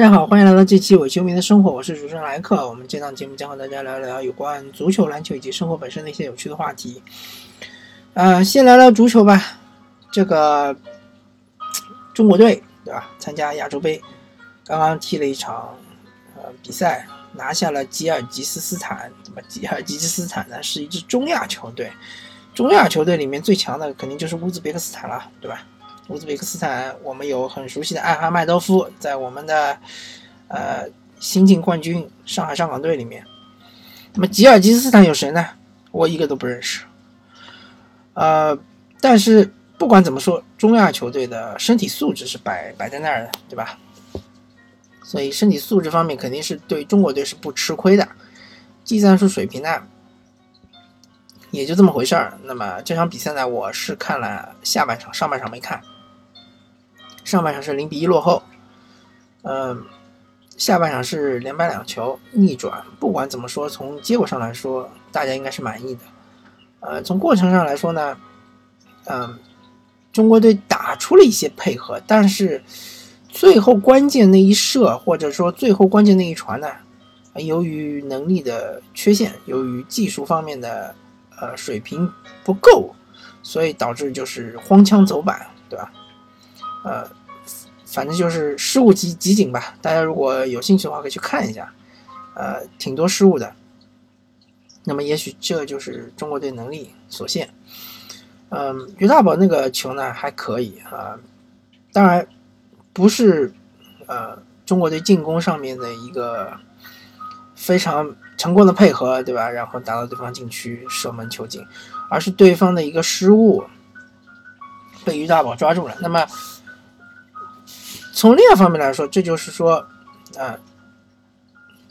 大家好，欢迎来到这期伪球迷的生活，我是主持人莱克。我们这档节目将和大家聊聊有关足球、篮球以及生活本身的一些有趣的话题。呃，先聊聊足球吧。这个中国队对吧？参加亚洲杯，刚刚踢了一场呃比赛，拿下了吉尔吉斯斯坦。那么吉尔吉斯斯坦呢是一支中亚球队，中亚球队里面最强的肯定就是乌兹别克斯坦了，对吧？乌兹别克斯坦，我们有很熟悉的艾哈迈多夫，在我们的呃新晋冠军上海上港队里面。那么吉尔吉斯斯坦有谁呢？我一个都不认识。呃，但是不管怎么说，中亚球队的身体素质是摆摆在那儿的，对吧？所以身体素质方面肯定是对中国队是不吃亏的。技战术水平呢，也就这么回事儿。那么这场比赛呢，我是看了下半场，上半场没看。上半场是零比一落后，嗯，下半场是连扳两球逆转。不管怎么说，从结果上来说，大家应该是满意的。呃，从过程上来说呢，嗯，中国队打出了一些配合，但是最后关键那一射，或者说最后关键那一传呢，由于能力的缺陷，由于技术方面的呃水平不够，所以导致就是荒腔走板，对吧？呃，反正就是失误集集锦吧。大家如果有兴趣的话，可以去看一下。呃，挺多失误的。那么也许这就是中国队能力所限。嗯，于大宝那个球呢还可以啊，当然不是呃中国队进攻上面的一个非常成功的配合，对吧？然后打到对方禁区射门球进，而是对方的一个失误被于大宝抓住了。那么。从另一方面来说，这就是说，啊，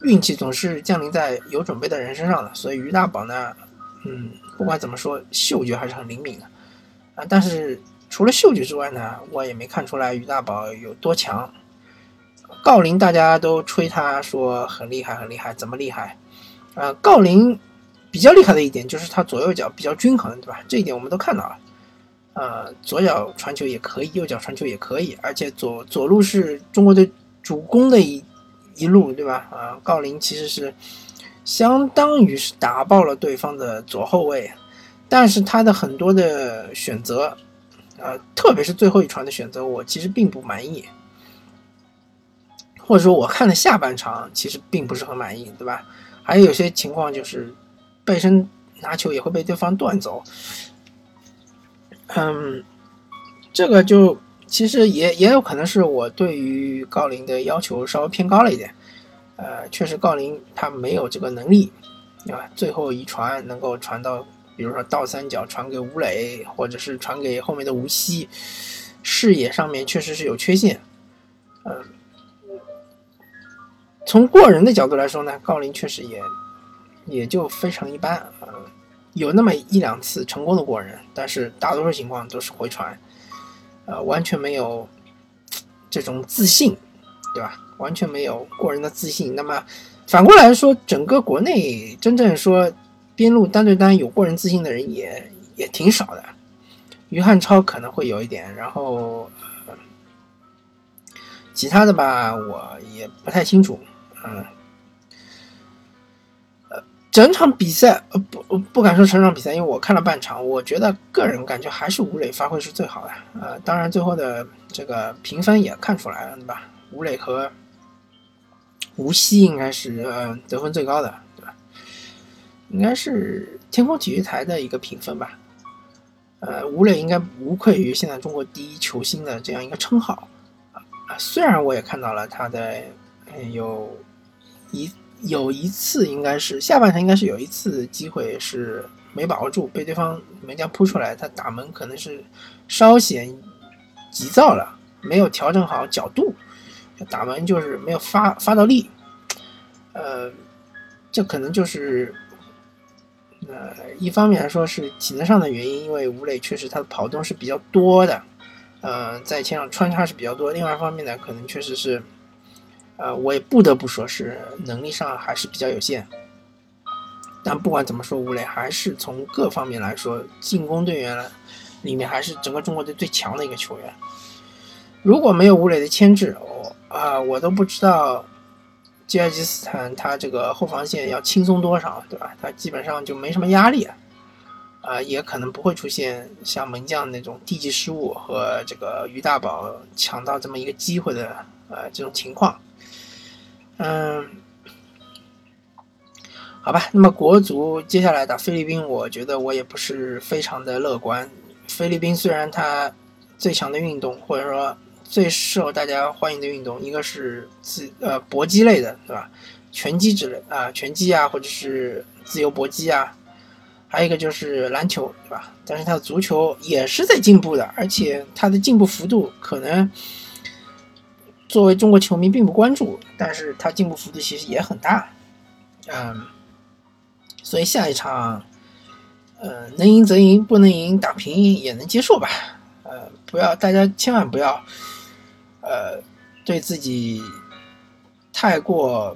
运气总是降临在有准备的人身上的。所以于大宝呢，嗯，不管怎么说，嗅觉还是很灵敏的，啊，但是除了嗅觉之外呢，我也没看出来于大宝有多强。郜林大家都吹他说很厉害，很厉害，怎么厉害？啊，郜林比较厉害的一点就是他左右脚比较均衡，对吧？这一点我们都看到了。呃，左脚传球也可以，右脚传球也可以，而且左左路是中国队主攻的一一路，对吧？啊，郜林其实是相当于是打爆了对方的左后卫，但是他的很多的选择，呃，特别是最后一传的选择，我其实并不满意，或者说我看了下半场其实并不是很满意，对吧？还有有些情况就是背身拿球也会被对方断走。嗯，这个就其实也也有可能是我对于郜林的要求稍微偏高了一点。呃，确实郜林他没有这个能力，对吧？最后一传能够传到，比如说倒三角传给吴磊，或者是传给后面的吴曦，视野上面确实是有缺陷。嗯，从过人的角度来说呢，郜林确实也也就非常一般啊。有那么一两次成功的过人，但是大多数情况都是回传，呃，完全没有这种自信，对吧？完全没有过人的自信。那么反过来说，整个国内真正说边路单对单有过人自信的人也也挺少的。于汉超可能会有一点，然后其他的吧，我也不太清楚，嗯。整场比赛，呃不不敢说整场比赛，因为我看了半场，我觉得个人感觉还是吴磊发挥是最好的，呃，当然最后的这个评分也看出来了，对吧？吴磊和吴曦应该是呃得分最高的，对吧？应该是天空体育台的一个评分吧，呃，吴磊应该无愧于现在中国第一球星的这样一个称号，啊，虽然我也看到了他的有一。有一次应该是下半场，应该是有一次机会是没把握住，被对方门将扑出来，他打门可能是稍显急躁了，没有调整好角度，打门就是没有发发到力，呃，这可能就是呃一方面来说是体能上的原因，因为吴磊确实他的跑动是比较多的，呃，在前场穿插是比较多，另外一方面呢，可能确实是。呃，我也不得不说是能力上还是比较有限，但不管怎么说，吴磊还是从各方面来说，进攻队员里面还是整个中国队最强的一个球员。如果没有吴磊的牵制，我啊，我都不知道吉尔吉斯坦他这个后防线要轻松多少，对吧？他基本上就没什么压力啊，啊，也可能不会出现像门将那种低级失误和这个于大宝抢到这么一个机会的呃这种情况。嗯，好吧，那么国足接下来打菲律宾，我觉得我也不是非常的乐观。菲律宾虽然它最强的运动，或者说最受大家欢迎的运动，一个是自呃搏击类的，对吧？拳击之类啊，拳击啊，或者是自由搏击啊，还有一个就是篮球，对吧？但是它的足球也是在进步的，而且它的进步幅度可能作为中国球迷并不关注，但是他进步幅度其实也很大，嗯，所以下一场。呃，能赢则赢，不能赢打平也能接受吧。呃，不要大家千万不要，呃，对自己太过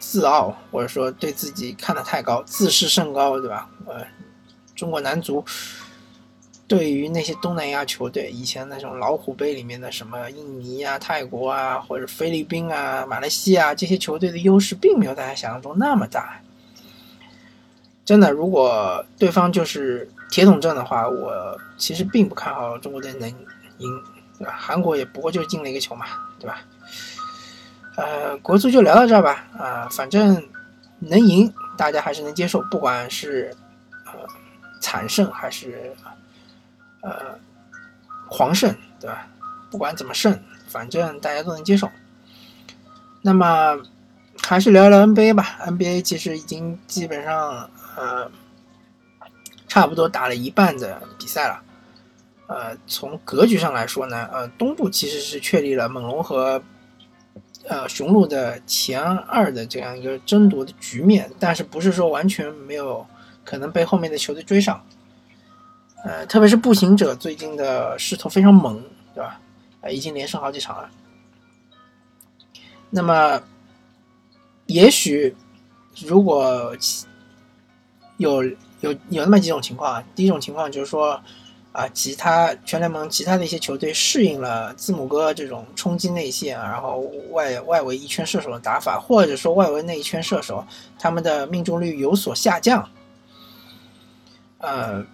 自傲，或者说对自己看得太高，自视甚高，对吧？呃，中国男足对于那些东南亚球队，以前那种老虎杯里面的什么印尼啊、泰国啊，或者菲律宾啊、马来西亚这些球队的优势，并没有大家想象中那么大。真的，如果对方就是铁桶阵的话，我其实并不看好中国队能赢，对吧？韩国也不过就进了一个球嘛，对吧？呃，国足就聊到这儿吧，啊，反正能赢，大家还是能接受，不管是呃惨胜还是呃狂胜，对吧？不管怎么胜，反正大家都能接受。那么还是聊聊 NBA 吧，NBA 其实已经基本上。呃，差不多打了一半的比赛了。呃，从格局上来说呢，呃，东部其实是确立了猛龙和呃雄鹿的前二的这样一个争夺的局面，但是不是说完全没有可能被后面的球队追上。呃，特别是步行者最近的势头非常猛，对吧？呃，已经连胜好几场了。那么，也许如果。有有有那么几种情况啊，第一种情况就是说，啊，其他全联盟其他的一些球队适应了字母哥这种冲击内线，然后外外围一圈射手的打法，或者说外围那一圈射手他们的命中率有所下降，呃，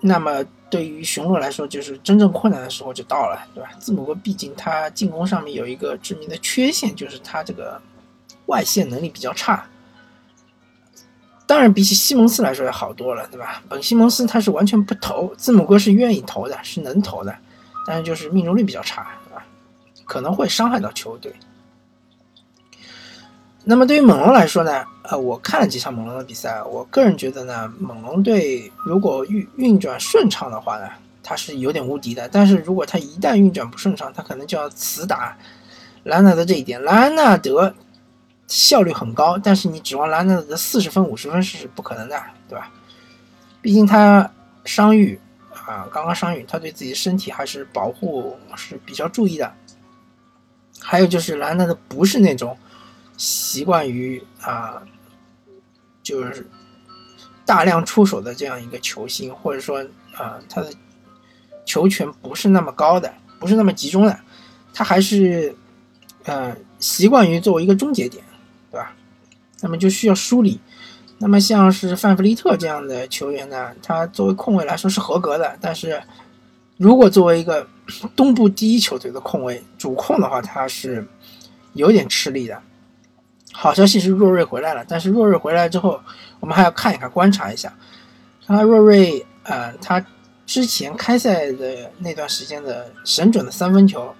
那么对于雄鹿来说，就是真正困难的时候就到了，对吧？字母哥毕竟他进攻上面有一个致命的缺陷，就是他这个外线能力比较差。当然，比起西蒙斯来说要好多了，对吧？本西蒙斯他是完全不投，字母哥是愿意投的，是能投的，但是就是命中率比较差，啊，可能会伤害到球队。那么对于猛龙来说呢？呃，我看了几场猛龙的比赛，我个人觉得呢，猛龙队如果运运转顺畅的话呢，他是有点无敌的。但是如果他一旦运转不顺畅，他可能就要死打兰纳德这一点。兰纳德。效率很高，但是你指望兰纳德四十分、五十分是不可能的，对吧？毕竟他伤愈啊，刚刚伤愈，他对自己身体还是保护是比较注意的。还有就是兰纳德不是那种习惯于啊，就是大量出手的这样一个球星，或者说啊，他的球权不是那么高的，不是那么集中的，他还是嗯习惯于作为一个终结点。对吧？那么就需要梳理。那么像是范弗利特这样的球员呢，他作为控卫来说是合格的。但是如果作为一个东部第一球队的控卫主控的话，他是有点吃力的。好消息是若瑞回来了，但是若瑞回来之后，我们还要看一看、观察一下。他若瑞，呃，他之前开赛的那段时间的神准的三分球。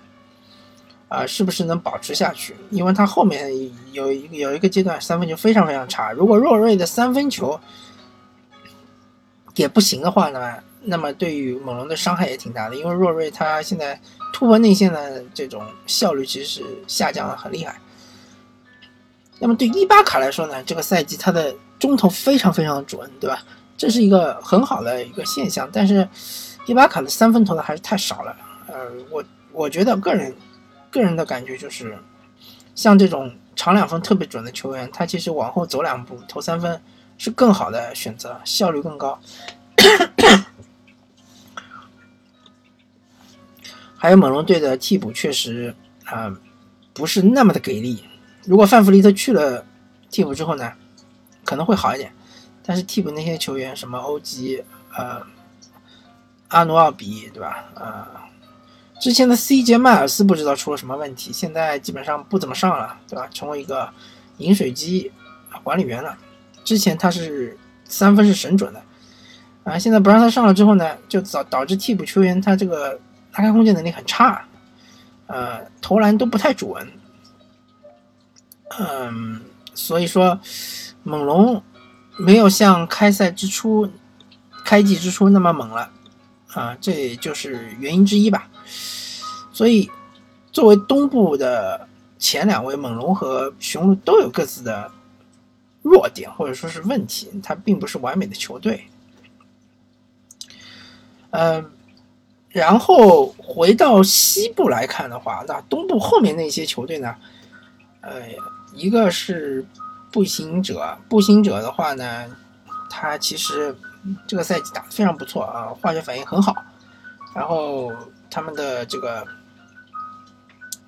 啊，是不是能保持下去？因为他后面有一有一个阶段三分球非常非常差。如果若瑞的三分球也不行的话呢，那么对于猛龙的伤害也挺大的。因为若瑞他现在突破内线的这种效率其实是下降的很厉害。那么对伊巴卡来说呢，这个赛季他的中投非常非常的准，对吧？这是一个很好的一个现象。但是伊巴卡的三分投的还是太少了。呃，我我觉得个人。个人的感觉就是，像这种长两分特别准的球员，他其实往后走两步投三分是更好的选择，效率更高。还有猛龙队的替补确实啊不是那么的给力。如果范弗利特去了替补之后呢，可能会好一点。但是替补那些球员，什么欧吉、呃阿努奥比，对吧？呃，之前的 CJ 迈尔斯不知道出了什么问题，现在基本上不怎么上了，对吧？成为一个饮水机管理员了。之前他是三分是神准的，啊，现在不让他上了之后呢，就导导致替补球员他这个拉开空间能力很差，呃，投篮都不太准。嗯，所以说，猛龙没有像开赛之初、开季之初那么猛了，啊，这就是原因之一吧。所以，作为东部的前两位，猛龙和雄鹿都有各自的弱点或者说是问题，它并不是完美的球队。嗯，然后回到西部来看的话，那东部后面那些球队呢？哎呀。一个是步行者，步行者的话呢，他其实这个赛季打得非常不错啊，化学反应很好。然后他们的这个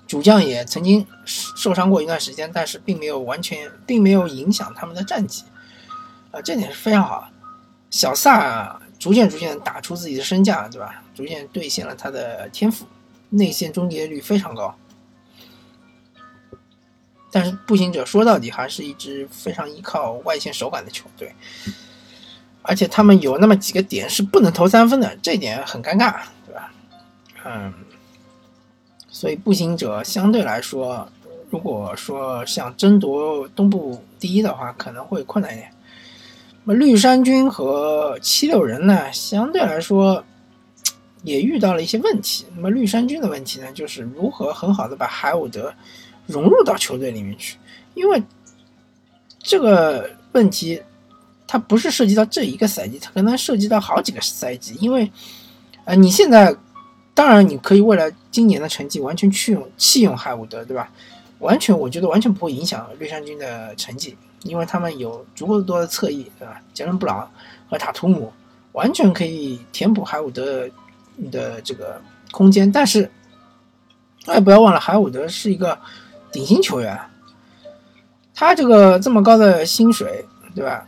主将也曾经受伤过一段时间，但是并没有完全，并没有影响他们的战绩，啊，这点是非常好。小萨逐渐逐渐打出自己的身价，对吧？逐渐兑现了他的天赋，内线终结率非常高。但是步行者说到底还是一支非常依靠外线手感的球队，而且他们有那么几个点是不能投三分的，这点很尴尬，对吧？嗯，所以步行者相对来说，如果说想争夺东部第一的话，可能会困难一点。那么绿衫军和七六人呢，相对来说也遇到了一些问题。那么绿衫军的问题呢，就是如何很好的把海伍德。融入到球队里面去，因为这个问题，它不是涉及到这一个赛季，它可能涉及到好几个赛季。因为，呃，你现在当然你可以为了今年的成绩完全去用弃用海伍德，对吧？完全我觉得完全不会影响绿衫军的成绩，因为他们有足够多的侧翼，对吧？杰伦布朗和塔图姆完全可以填补海伍德的这个空间。但是，哎，不要忘了，海伍德是一个。顶薪球员，他这个这么高的薪水，对吧？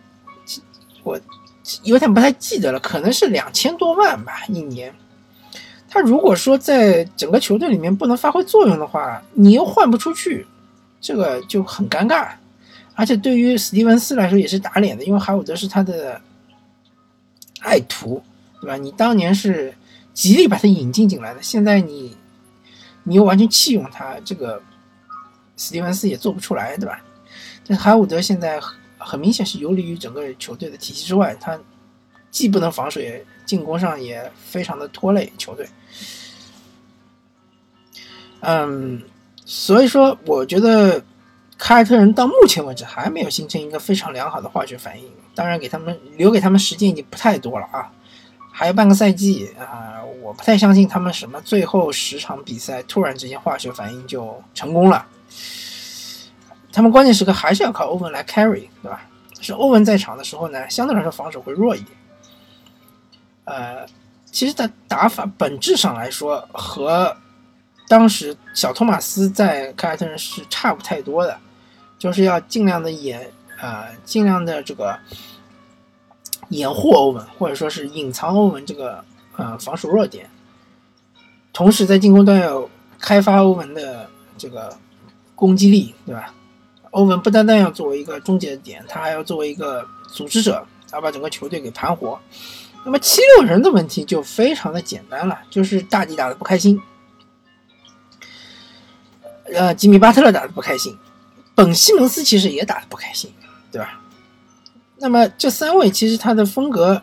我有点不太记得了，可能是两千多万吧一年。他如果说在整个球队里面不能发挥作用的话，你又换不出去，这个就很尴尬。而且对于史蒂文斯来说也是打脸的，因为海伍德是他的爱徒，对吧？你当年是极力把他引进进来的，现在你你又完全弃用他，这个。史蒂文斯也做不出来，对吧？但海伍德现在很明显是游离于整个球队的体系之外，他既不能防守，也进攻上也非常的拖累球队。嗯，所以说，我觉得凯尔特人到目前为止还没有形成一个非常良好的化学反应。当然，给他们留给他们时间已经不太多了啊，还有半个赛季啊，我不太相信他们什么最后十场比赛突然之间化学反应就成功了。他们关键时刻还是要靠欧文来 carry，对吧？是欧文在场的时候呢，相对来说防守会弱一点。呃，其实他打法本质上来说和当时小托马斯在凯尔特人是差不太多的，就是要尽量的掩啊，尽量的这个掩护欧文，或者说是隐藏欧文这个呃防守弱点，同时在进攻端要开发欧文的这个攻击力，对吧？欧文不单单要作为一个终结的点，他还要作为一个组织者，要把整个球队给盘活。那么七六人的问题就非常的简单了，就是大帝打的不开心，呃，吉米巴特勒打的不开心，本西蒙斯其实也打的不开心，对吧？那么这三位其实他的风格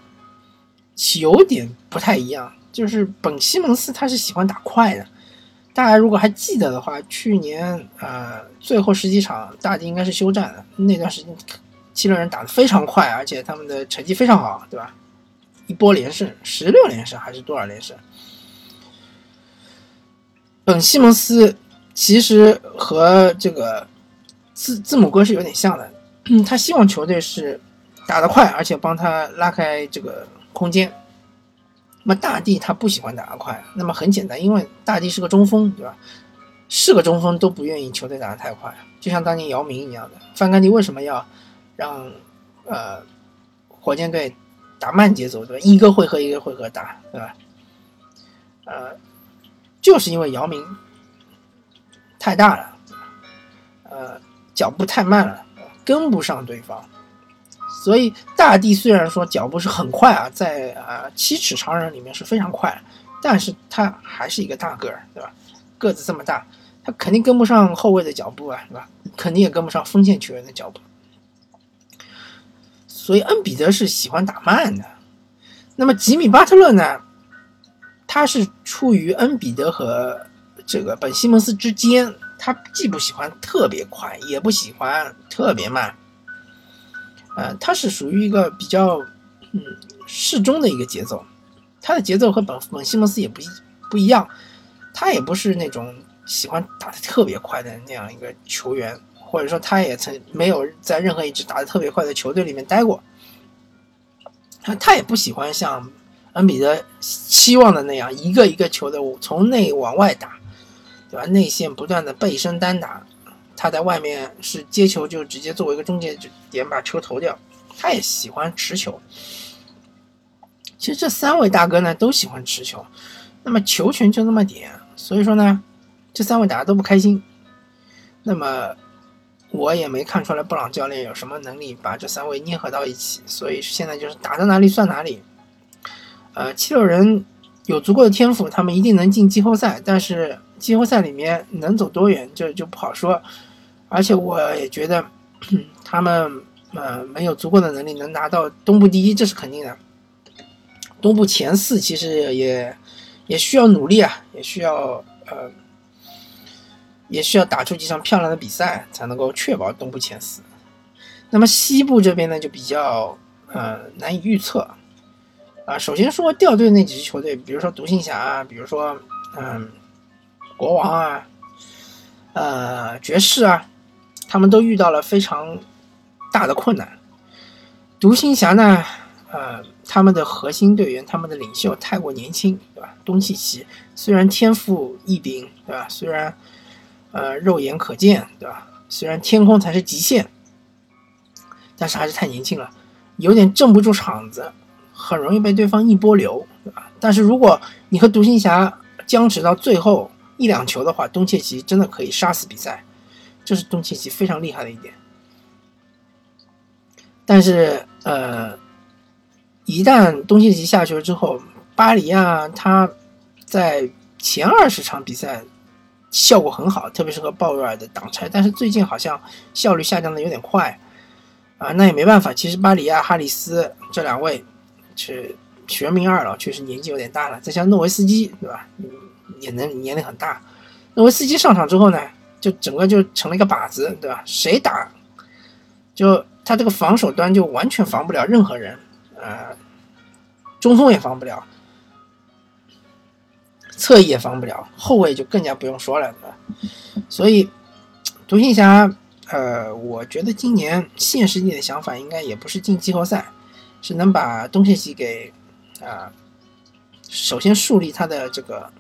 有点不太一样，就是本西蒙斯他是喜欢打快的。大家如果还记得的话，去年呃最后十几场大帝应该是休战的那段时间，七六人打得非常快，而且他们的成绩非常好，对吧？一波连胜，十六连胜还是多少连胜？本西蒙斯其实和这个字字母哥是有点像的，他希望球队是打得快，而且帮他拉开这个空间。那么大帝他不喜欢打得快，那么很简单，因为大帝是个中锋，对吧？是个中锋都不愿意球队打得太快，就像当年姚明一样的。范甘迪为什么要让呃火箭队打慢节奏，对吧？一个回合一个回合打，对吧？呃，就是因为姚明太大了，呃，脚步太慢了，跟不上对方。所以大帝虽然说脚步是很快啊，在啊七尺长人里面是非常快，但是他还是一个大个儿，对吧？个子这么大，他肯定跟不上后卫的脚步啊，是吧？肯定也跟不上锋线球员的脚步。所以恩比德是喜欢打慢的。那么吉米巴特勒呢？他是处于恩比德和这个本西蒙斯之间，他既不喜欢特别快，也不喜欢特别慢。呃，他是属于一个比较嗯适中的一个节奏，他的节奏和本本西蒙斯也不一不一样，他也不是那种喜欢打的特别快的那样一个球员，或者说他也曾没有在任何一支打的特别快的球队里面待过，他他也不喜欢像恩比德期望的那样一个一个球的从内往外打，对吧？内线不断的背身单打。他在外面是接球就直接作为一个中介点把球投掉，他也喜欢持球。其实这三位大哥呢都喜欢持球，那么球权就那么点，所以说呢，这三位打的都不开心。那么我也没看出来布朗教练有什么能力把这三位捏合到一起，所以现在就是打到哪里算哪里。呃，七六人有足够的天赋，他们一定能进季后赛，但是季后赛里面能走多远就就不好说。而且我也觉得，他们呃没有足够的能力能拿到东部第一，这是肯定的。东部前四其实也也需要努力啊，也需要呃也需要打出几场漂亮的比赛，才能够确保东部前四。那么西部这边呢，就比较呃难以预测啊。首先说掉队那几支球队，比如说独行侠啊，比如说嗯国王啊，呃爵士啊。他们都遇到了非常大的困难。独行侠呢，呃，他们的核心队员，他们的领袖太过年轻，对吧？东契奇虽然天赋异禀，对吧？虽然呃肉眼可见，对吧？虽然天空才是极限，但是还是太年轻了，有点镇不住场子，很容易被对方一波流，对吧？但是如果你和独行侠僵持到最后一两球的话，东契奇真的可以杀死比赛。这是东契奇非常厉害的一点，但是呃，一旦东契奇下球之后，巴黎啊，他在前二十场比赛效果很好，特别是和鲍威尔的挡拆，但是最近好像效率下降的有点快啊，那也没办法。其实巴里亚、哈里斯这两位是全民二老，确实年纪有点大了。再像诺维斯基，对吧？也能年龄很大。诺维斯基上场之后呢？就整个就成了一个靶子，对吧？谁打，就他这个防守端就完全防不了任何人，呃，中锋也防不了，侧翼也防不了，后卫就更加不用说了，对？所以独行侠，呃，我觉得今年现实一点的想法应该也不是进季后赛，是能把东契奇给啊，首先树立他的这个。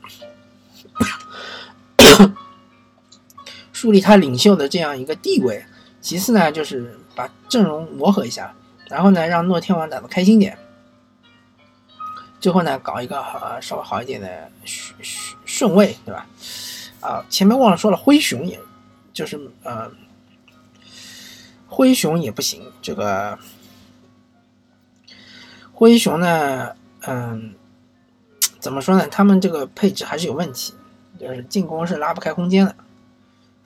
树立他领袖的这样一个地位，其次呢，就是把阵容磨合一下，然后呢，让诺天王打得开心点，最后呢，搞一个呃稍微好一点的顺顺位，对吧？啊，前面忘了说了，灰熊也，就是呃，灰熊也不行，这个灰熊呢，嗯，怎么说呢？他们这个配置还是有问题，就是进攻是拉不开空间的。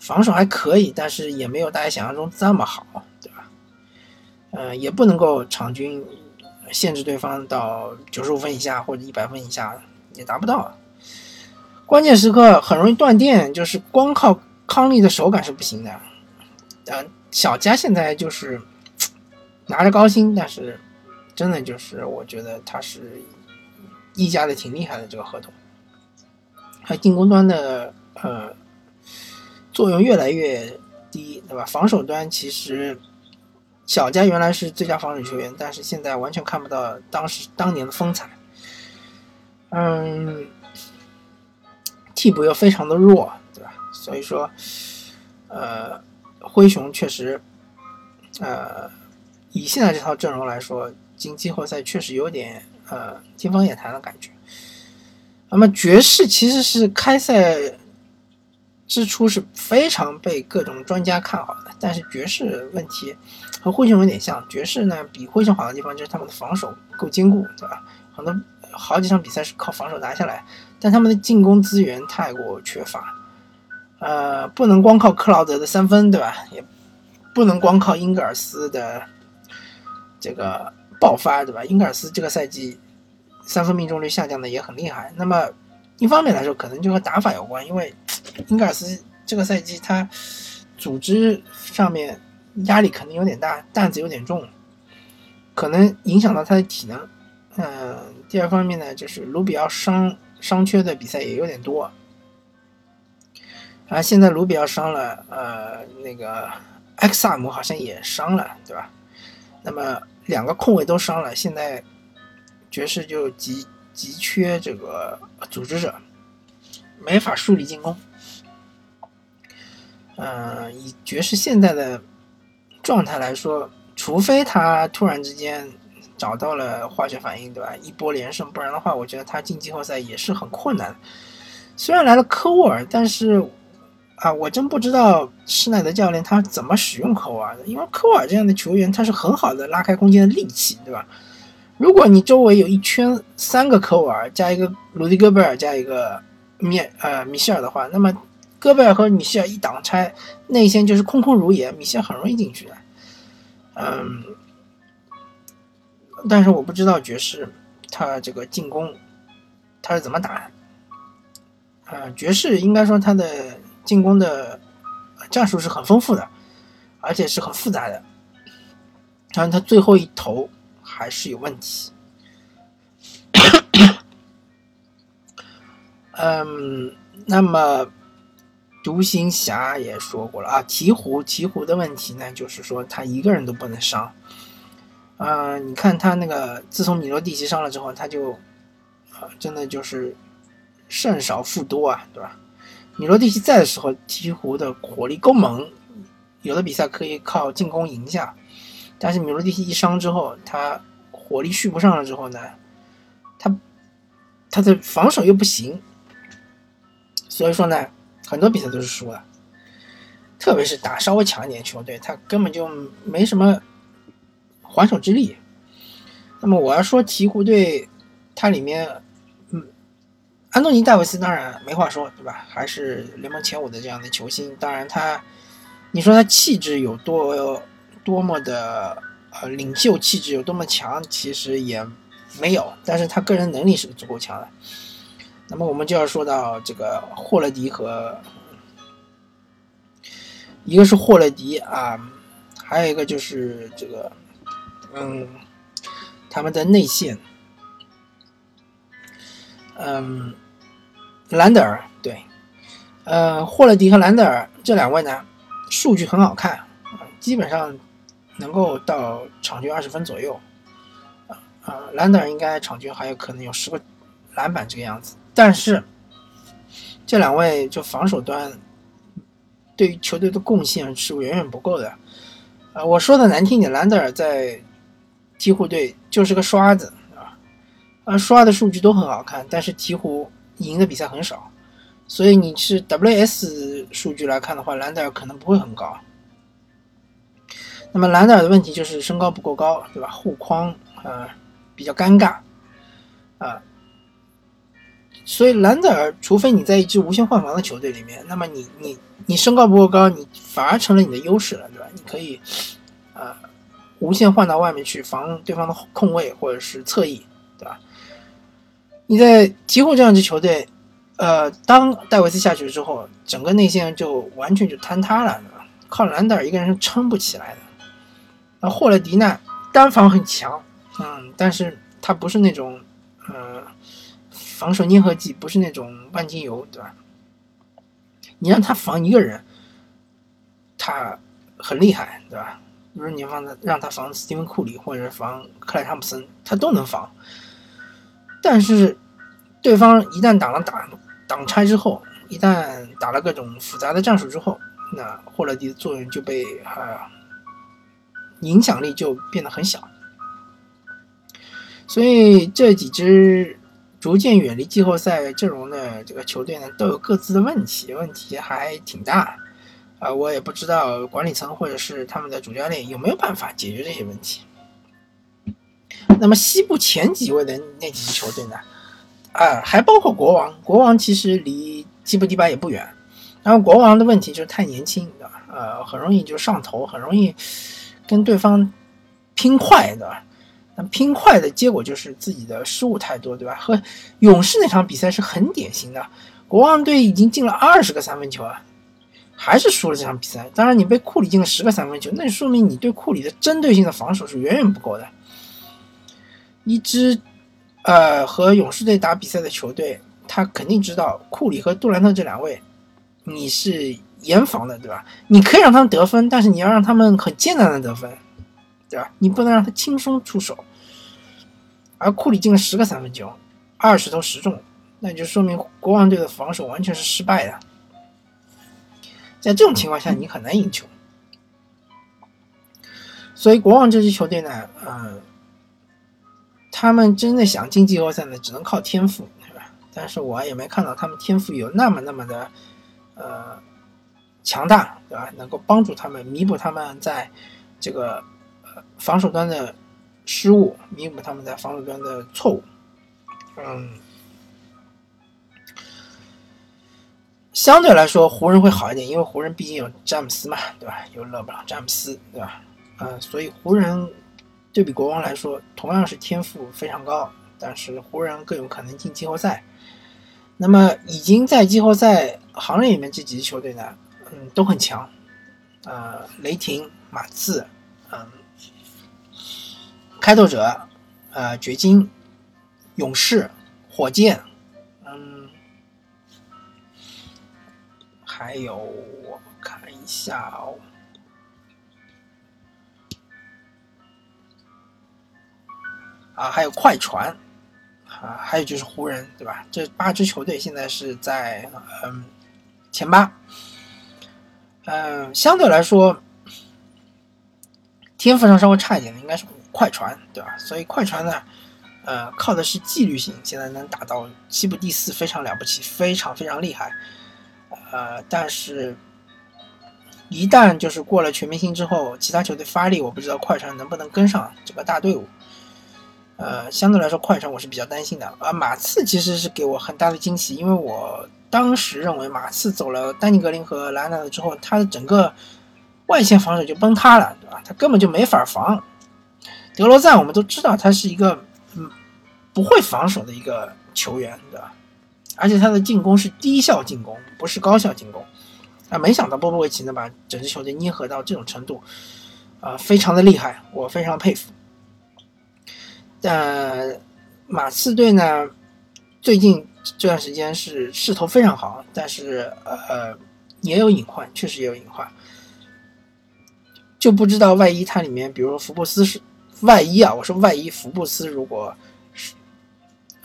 防守还可以，但是也没有大家想象中这么好，对吧？呃，也不能够场均限制对方到九十五分以下或者一百分以下，也达不到。关键时刻很容易断电，就是光靠康利的手感是不行的。呃，小加现在就是 拿着高薪，但是真的就是我觉得他是溢价的挺厉害的这个合同，还进攻端的呃。作用越来越低，对吧？防守端其实小加原来是最佳防守球员，但是现在完全看不到当时当年的风采。嗯，替补又非常的弱，对吧？所以说，呃，灰熊确实，呃，以现在这套阵容来说，进季后赛确实有点呃天方夜谭的感觉。那么爵士其实是开赛支出是非常被各种专家看好的，但是爵士问题和灰熊有点像，爵士呢比灰熊好的地方就是他们的防守够坚固，对吧？很多好几场比赛是靠防守拿下来，但他们的进攻资源太过缺乏，呃，不能光靠克劳德的三分，对吧？也不能光靠英格尔斯的这个爆发，对吧？英格尔斯这个赛季。三分命中率下降的也很厉害。那么，一方面来说，可能就和打法有关，因为英格尔斯这个赛季他组织上面压力可能有点大，担子有点重，可能影响到他的体能。嗯，第二方面呢，就是卢比奥伤伤缺的比赛也有点多。啊，现在卢比奥伤了，呃，那个埃克萨姆好像也伤了，对吧？那么两个控卫都伤了，现在。爵士就急急缺这个组织者，没法树立进攻。嗯，以爵士现在的状态来说，除非他突然之间找到了化学反应，对吧？一波连胜，不然的话，我觉得他进季后赛也是很困难。虽然来了科沃尔，但是啊，我真不知道施耐德教练他怎么使用科沃尔的，因为科沃尔这样的球员，他是很好的拉开空间的利器，对吧？如果你周围有一圈三个科沃尔加一个鲁迪戈贝尔加一个米呃米歇尔的话，那么戈贝尔和米歇尔一挡拆内线就是空空如也，米歇尔很容易进去的。嗯，但是我不知道爵士他这个进攻他是怎么打。啊，爵士应该说他的进攻的战术是很丰富的，而且是很复杂的。然后他最后一投。还是有问题。嗯，那么独行侠也说过了啊，鹈鹕鹈鹕的问题呢，就是说他一个人都不能伤。嗯，你看他那个，自从米罗蒂奇伤了之后，他就啊，真的就是胜少负多啊，对吧？米罗蒂奇在的时候，鹈鹕的火力够猛，有的比赛可以靠进攻赢下。但是米罗蒂奇一伤之后，他火力续不上了之后呢，他他的防守又不行，所以说呢，很多比赛都是输了。特别是打稍微强一点球队，他根本就没什么还手之力。那么我要说鹈鹕队，它里面，嗯，安东尼戴维斯当然没话说，对吧？还是联盟前五的这样的球星。当然他，你说他气质有多？多么的呃领袖气质有多么强，其实也没有，但是他个人能力是足够强的。那么我们就要说到这个霍勒迪和，一个是霍勒迪啊，还有一个就是这个，嗯，他们的内线，嗯，兰德尔对，呃，霍勒迪和兰德尔这两位呢，数据很好看基本上。能够到场均二十分左右，啊啊，兰德尔应该场均还有可能有十个篮板这个样子。但是这两位就防守端对于球队的贡献是远远不够的。啊，我说的难听点，兰德尔在鹈鹕队就是个刷子啊，啊，刷的数据都很好看，但是鹈鹕赢的比赛很少。所以你是 WS 数据来看的话，兰德尔可能不会很高。那么兰德尔的问题就是身高不够高，对吧？护框啊比较尴尬啊，所以兰德尔，除非你在一支无限换防的球队里面，那么你你你身高不够高，你反而成了你的优势了，对吧？你可以啊无限换到外面去防对方的空位或者是侧翼，对吧？你在鹈鹕这样一支球队，呃，当戴维斯下去之后，整个内线就完全就坍塌了，靠兰德尔一个人是撑不起来的。那霍勒迪呢？单防很强，嗯，但是他不是那种，呃，防守粘合剂，不是那种万金油，对吧？你让他防一个人，他很厉害，对吧？比如你放他让他防斯蒂芬库里或者防克莱汤普森，他都能防。但是对方一旦挡了挡挡拆之后，一旦打了各种复杂的战术之后，那霍勒迪的作用就被啊影响力就变得很小。所以这几支逐渐远离季后赛阵容的这个球队呢，都有各自的问题，问题还挺大。啊，我也不知道管理层或者是他们的主教练有没有办法解决这些问题。那么西部前几位的那几支球队呢？啊，还包括国王。国王其实离基布迪巴也不远。然后国王的问题就是太年轻，对吧？呃，很容易就上头，很容易跟对方拼快，的？那拼快的结果就是自己的失误太多，对吧？和勇士那场比赛是很典型的。国王队已经进了二十个三分球啊。还是输了这场比赛。当然，你被库里进了十个三分球，那就说明你对库里的针对性的防守是远远不够的。一支呃和勇士队打比赛的球队，他肯定知道库里和杜兰特这两位，你是严防的，对吧？你可以让他们得分，但是你要让他们很艰难的得分，对吧？你不能让他轻松出手。而库里进了十个三分球，二十投十中，那就说明国王队的防守完全是失败的。在这种情况下，你很难赢球。所以国王这支球队呢，嗯，他们真的想进季后赛呢，只能靠天赋，对吧？但是我也没看到他们天赋有那么那么的，呃，强大，对吧？能够帮助他们弥补他们在这个防守端的失误，弥补他们在防守端的错误，嗯。相对来说，湖人会好一点，因为湖人毕竟有詹姆斯嘛，对吧？有勒布朗·詹姆斯，对吧？嗯，所以湖人对比国王来说，同样是天赋非常高，但是湖人更有可能进季后赛。那么，已经在季后赛行列里面这几支球队呢，嗯，都很强。呃，雷霆、马刺，嗯，开拓者，呃，掘金、勇士、火箭。嗯还有，我看一下哦，啊，还有快船，啊，还有就是湖人，对吧？这八支球队现在是在嗯前八，嗯，相对来说，天赋上稍微差一点的应该是快船，对吧？所以快船呢，呃，靠的是纪律性，现在能打到西部第四，非常了不起，非常非常厉害。呃，但是，一旦就是过了全明星之后，其他球队发力，我不知道快船能不能跟上这个大队伍。呃，相对来说，快船我是比较担心的。而马刺其实是给我很大的惊喜，因为我当时认为马刺走了丹尼格林和莱纳德之后，他的整个外线防守就崩塌了，对吧？他根本就没法防。德罗赞我们都知道他是一个嗯不会防守的一个球员，对吧？而且他的进攻是低效进攻，不是高效进攻，啊，没想到波波维奇能把整支球队捏合到这种程度，啊，非常的厉害，我非常佩服。但马刺队呢，最近这段时间是势头非常好，但是呃也有隐患，确实也有隐患，就不知道万一它里面，比如说福布斯是万一啊，我说万一福布斯如果是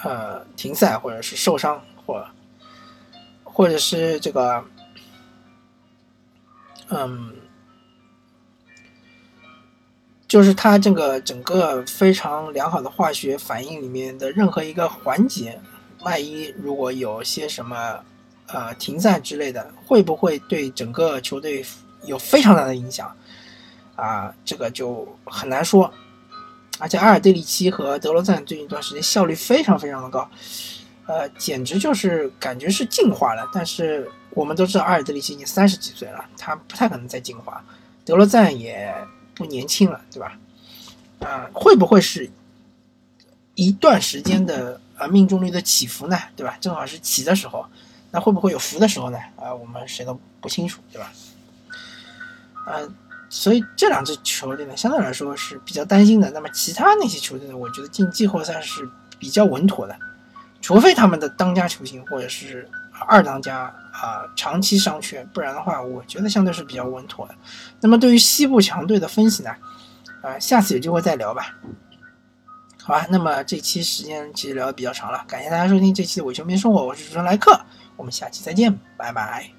呃停赛或者是受伤。或，或者是这个，嗯，就是它这个整个非常良好的化学反应里面的任何一个环节，万一如果有些什么呃停赛之类的，会不会对整个球队有非常大的影响？啊，这个就很难说。而且阿尔蒂里奇和德罗赞最近一段时间效率非常非常的高。呃，简直就是感觉是进化了，但是我们都知道阿尔德里奇已经三十几岁了，他不太可能再进化。德罗赞也不年轻了，对吧？啊，会不会是一段时间的呃命中率的起伏呢？对吧？正好是起的时候，那会不会有伏的时候呢？啊，我们谁都不清楚，对吧？嗯，所以这两支球队呢，相对来说是比较担心的。那么其他那些球队呢，我觉得进季后赛是比较稳妥的。除非他们的当家球星或者是二当家啊长期伤缺，不然的话，我觉得相对是比较稳妥的。那么对于西部强队的分析呢，啊，下次有机会再聊吧。好吧，那么这期时间其实聊的比较长了，感谢大家收听这期的伪球迷生活，我是主持人莱克，我们下期再见，拜拜。